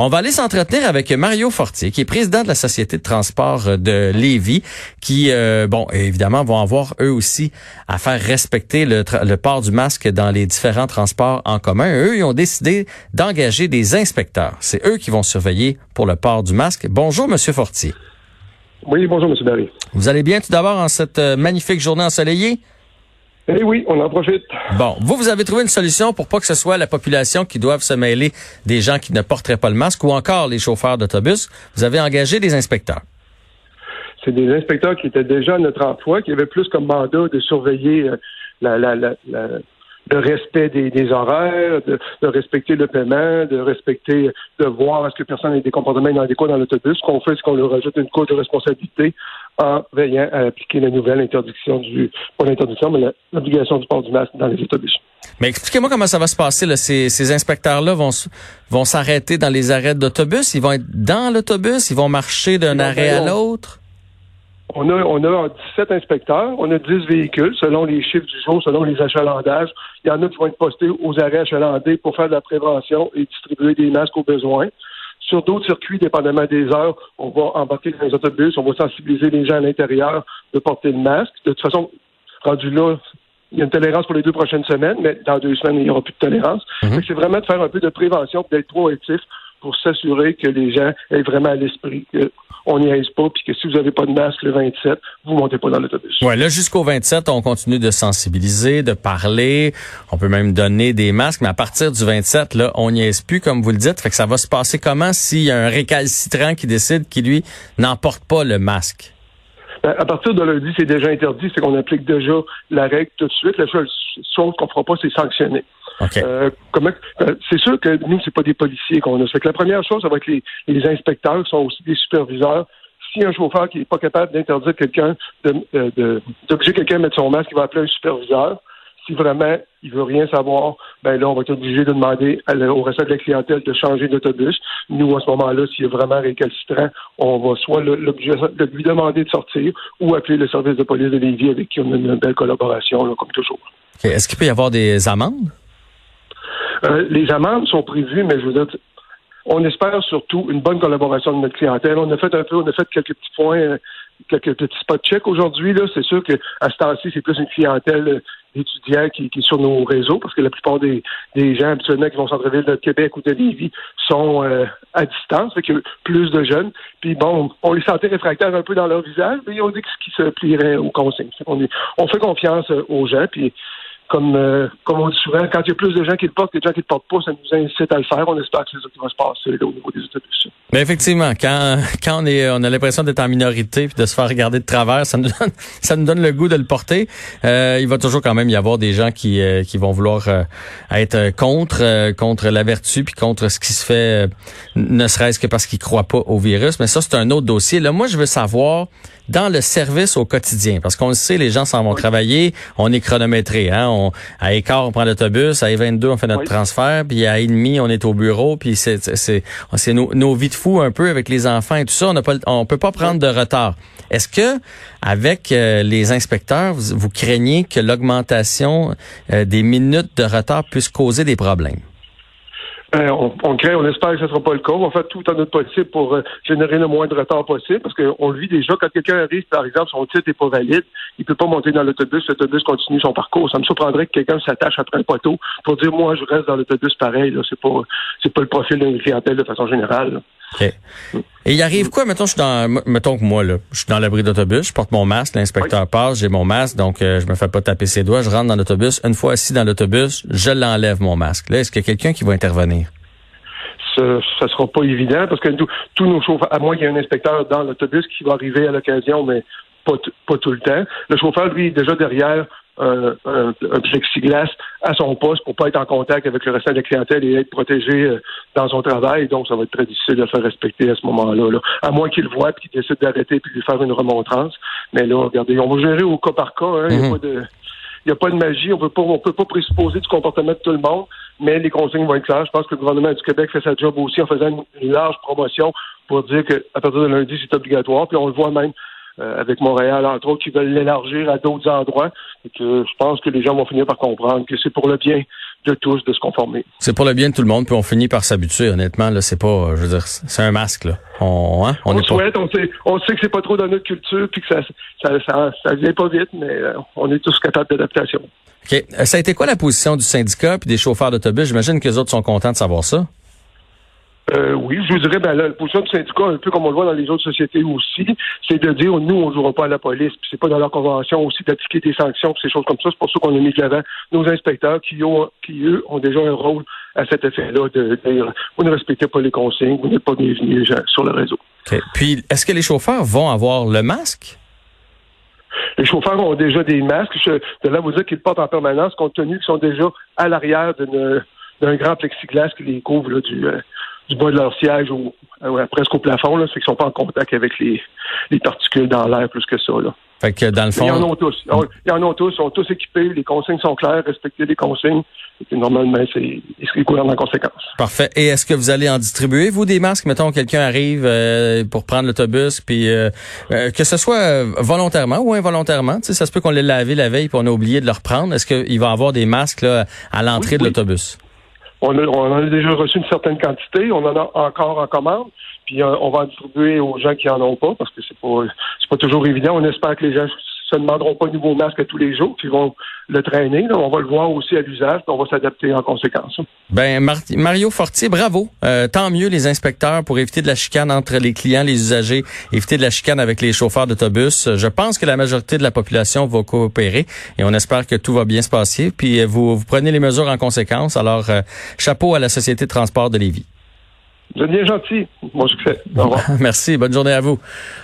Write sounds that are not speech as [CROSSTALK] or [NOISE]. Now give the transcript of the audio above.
On va aller s'entretenir avec Mario Fortier, qui est président de la Société de transport de Lévis, qui, euh, bon, évidemment, vont avoir eux aussi à faire respecter le, le, port du masque dans les différents transports en commun. Eux, ils ont décidé d'engager des inspecteurs. C'est eux qui vont surveiller pour le port du masque. Bonjour, Monsieur Fortier. Oui, bonjour, M. Barry. Vous allez bien tout d'abord en cette euh, magnifique journée ensoleillée? Eh oui, on en profite. Bon, vous, vous avez trouvé une solution pour pas que ce soit la population qui doive se mêler des gens qui ne porteraient pas le masque ou encore les chauffeurs d'autobus. Vous avez engagé des inspecteurs. C'est des inspecteurs qui étaient déjà à notre emploi, qui avaient plus comme mandat de surveiller euh, la, la, la, le respect des, horaires, de, respecter le paiement, de respecter, de voir est-ce que personne n'a des comportements inadéquats dans l'autobus. Ce qu'on fait, c'est qu'on leur ajoute une cause de responsabilité en veillant à appliquer la nouvelle interdiction du, pas l'interdiction, mais l'obligation du port du masque dans les autobus. Mais expliquez-moi comment ça va se passer. Là. Ces, ces inspecteurs-là vont, vont s'arrêter dans les arrêts d'autobus? Ils vont être dans l'autobus? Ils vont marcher d'un arrêt à l'autre? On a, on a 17 inspecteurs, on a 10 véhicules selon les chiffres du jour, selon les achalandages. Il y en a qui vont être postés aux arrêts achalandés pour faire de la prévention et distribuer des masques aux besoins. Sur d'autres circuits, dépendamment des heures, on va embarquer dans les autobus, on va sensibiliser les gens à l'intérieur de porter le masque. De toute façon, rendu là, il y a une tolérance pour les deux prochaines semaines, mais dans deux semaines, il n'y aura plus de tolérance. Mhm. C'est vraiment de faire un peu de prévention, d'être proactif pour s'assurer que les gens aient vraiment à l'esprit qu'on n'y aise pas, puis que si vous n'avez pas de masque le 27, vous montez pas dans l'autobus. Ouais, là jusqu'au 27, on continue de sensibiliser, de parler, on peut même donner des masques, mais à partir du 27, là, on n'y aise plus, comme vous le dites. Fait que ça va se passer comment s'il y a un récalcitrant qui décide qu'il lui n'emporte pas le masque? Ben, à partir de lundi, c'est déjà interdit, c'est qu'on applique déjà la règle tout de suite. La seule chose qu'on fera pas, c'est sanctionner. Euh, comment, euh, c'est sûr que nous, c'est pas des policiers qu'on a. Fait que la première chose, ça va être les, les inspecteurs qui sont aussi des superviseurs. Si un chauffeur qui n'est pas capable d'interdire quelqu'un, de, euh, de, d'obliger quelqu'un à mettre son masque, il va appeler un superviseur. Si vraiment il veut rien savoir, ben là, on va être obligé de demander au reste de la clientèle de changer d'autobus. Nous, à ce moment-là, s'il est vraiment récalcitrant, on va soit le, lui demander de sortir ou appeler le service de police de Lévis avec qui on a une belle collaboration, comme toujours. Est-ce qu'il peut y avoir des amendes? Euh, les amendes sont prévues, mais je veux dire, on espère surtout une bonne collaboration de notre clientèle. On a fait un peu, on a fait quelques petits points, euh, quelques petits spots checks aujourd'hui. Là, c'est sûr que à ce temps-ci, c'est plus une clientèle euh, étudiante qui, est sur nos réseaux, parce que la plupart des, des gens habituellement qui vont centre-ville de Québec ou de Lévis sont à distance, fait plus de jeunes. Puis bon, on les sentait réfractaires un peu dans leur visage, mais ils ont dit que ce qui se plierait aux consignes. On, on fait confiance aux gens, puis comme, euh, comme on dit souvent, quand il y a plus de gens qui le portent que de gens qui le portent pas, ça nous incite à le faire. On espère que c'est ça qui va se passer là, au niveau des autobus. Mais effectivement, quand, quand on est, on a l'impression d'être en minorité puis de se faire regarder de travers, ça nous donne, [LAUGHS] ça nous donne le goût de le porter. Euh, il va toujours quand même y avoir des gens qui, euh, qui vont vouloir être contre, contre la vertu puis contre ce qui se fait, ne serait-ce que parce qu'ils croient pas au virus. Mais ça, c'est un autre dossier. Là, moi, je veux savoir dans le service au quotidien, parce qu'on le sait, les gens s'en vont travailler, on est chronométré, hein, on, à écart, on prend l'autobus, à 22 on fait notre transfert, puis à demi on est au bureau, puis c'est, c'est, c'est nos, nos, vies de fou un peu avec les enfants et tout ça, on n'a pas, on peut pas prendre de retard. Est-ce que, avec euh, les inspecteurs, vous, craignez que l'augmentation euh, des minutes de retard puisse causer des problèmes? Ben, on, on, crée, on espère que ce ne sera pas le cas. On va faire tout en notre possible pour euh, générer le moins de retard possible parce qu'on le vit déjà. Quand quelqu'un arrive, par exemple, son titre n'est pas valide, il peut pas monter dans l'autobus, l'autobus continue son parcours. Ça me surprendrait que quelqu'un s'attache après un poteau pour dire moi je reste dans l'autobus pareil. Là, c'est pas pas le profil d'une clientèle de façon générale. Et il arrive quoi, mettons, je suis dans, mettons que moi, là, je suis dans l'abri d'autobus, je porte mon masque, l'inspecteur passe, j'ai mon masque, donc euh, je me fais pas taper ses doigts, je rentre dans l'autobus. Une fois assis dans l'autobus, je l'enlève mon masque. Là, est-ce qu'il y a quelqu'un qui va intervenir? Ce, ça sera pas évident parce que tous nos chauffeurs, à moins qu'il y ait un inspecteur dans l'autobus qui va arriver à l'occasion, mais pas, pas tout le temps. Le chauffeur, lui, est déjà derrière un, un, plexiglas à son poste pour pas être en contact avec le reste de la clientèle et être protégé euh, dans son travail. Donc, ça va être très difficile de faire respecter à ce moment-là. Là. À moins qu'il le voit et qu'il décide d'arrêter puis de lui faire une remontrance. Mais là, regardez, on va gérer au cas par cas. Hein. Il n'y a, mhm. pas de, a pas de magie. On peut pas, on peut pas présupposer du comportement de tout le monde, mais les consignes vont être claires. Je pense que le gouvernement du Québec fait sa job aussi en faisant une, large promotion pour dire qu'à partir de lundi, c'est obligatoire. Puis on le voit même euh, avec Montréal, entre autres, qui veulent l'élargir à d'autres endroits. Et que je pense que les gens vont finir par comprendre que c'est pour le bien de tous de se conformer. C'est pour le bien de tout le monde, puis on finit par s'habituer. Honnêtement, là, c'est pas, je veux dire, c'est un masque. Là. On, hein? on, on souhaite, on sait, on sait que c'est pas trop dans notre culture, puis que ça, ça, ça, ça vient pas vite, mais euh, on est tous capables d'adaptation. OK. Euh, ça a été quoi la position du syndicat puis des chauffeurs d'autobus? J'imagine que les autres sont contents de savoir ça. Euh, oui, je vous dirais, ben, la position du syndicat, un peu comme on le voit dans les autres sociétés aussi, c'est de dire, nous, on ne jouera pas à la police, puis c'est pas dans leur convention aussi d'appliquer des sanctions, puis ces choses comme ça. C'est pour ça qu'on a mis de l'avant nos inspecteurs qui, ont, qui, eux, ont déjà un rôle à cet effet-là de dire, vous ne respectez pas les consignes, vous n'êtes pas bienvenus sur le réseau. Puis, est-ce que les chauffeurs vont avoir le masque? Les chauffeurs ont déjà des masques. Je, de là vous dire qu'ils portent en permanence, compte tenu qu'ils sont déjà à l'arrière d'un grand plexiglas qui les couvre là, du, euh, du bas de leur siège euh, presque au plafond, là, c'est qu'ils sont pas en contact avec les, les particules dans l'air plus que ça. Là. Fait que dans le fond. Ils en ont tous. Ils en ont tous, ils sont tous équipés, les consignes sont claires, respecter les consignes. Et normalement, c'est ils gouvernent en conséquence. Parfait. Et est-ce que vous allez en distribuer, vous, des masques? Mettons, quelqu'un arrive euh, pour prendre l'autobus, puis euh, que ce soit volontairement ou involontairement, ça se peut qu'on l'ait lavé la veille puis on a oublié de le reprendre. Est-ce qu'il va y avoir des masques là, à l'entrée de l'autobus? On, en a déjà reçu une certaine quantité, on en a encore en commande, puis euh, on va distribuer aux gens qui en ont pas, parce que c'est pas c'est pas toujours évident. On espère que les gens se demanderont pas de nouveaux masques tous les jours, qu'ils vont le traîner. On va le voir aussi à l'usage, on va s'adapter en conséquence. Ben Mario Fortier, bravo. Euh, tant mieux les inspecteurs pour éviter de la chicane entre les clients, les usagers, éviter de la chicane avec les chauffeurs d'autobus. Je pense que la majorité de la population va coopérer et on espère que tout va bien se passer. Puis euh, vous, vous prenez les mesures en conséquence. Alors, euh, chapeau à la Société de transport de Lévis. Vous êtes bien gentil. Bon succès. Au revoir. [LAUGHS] Merci. Bonne journée à vous.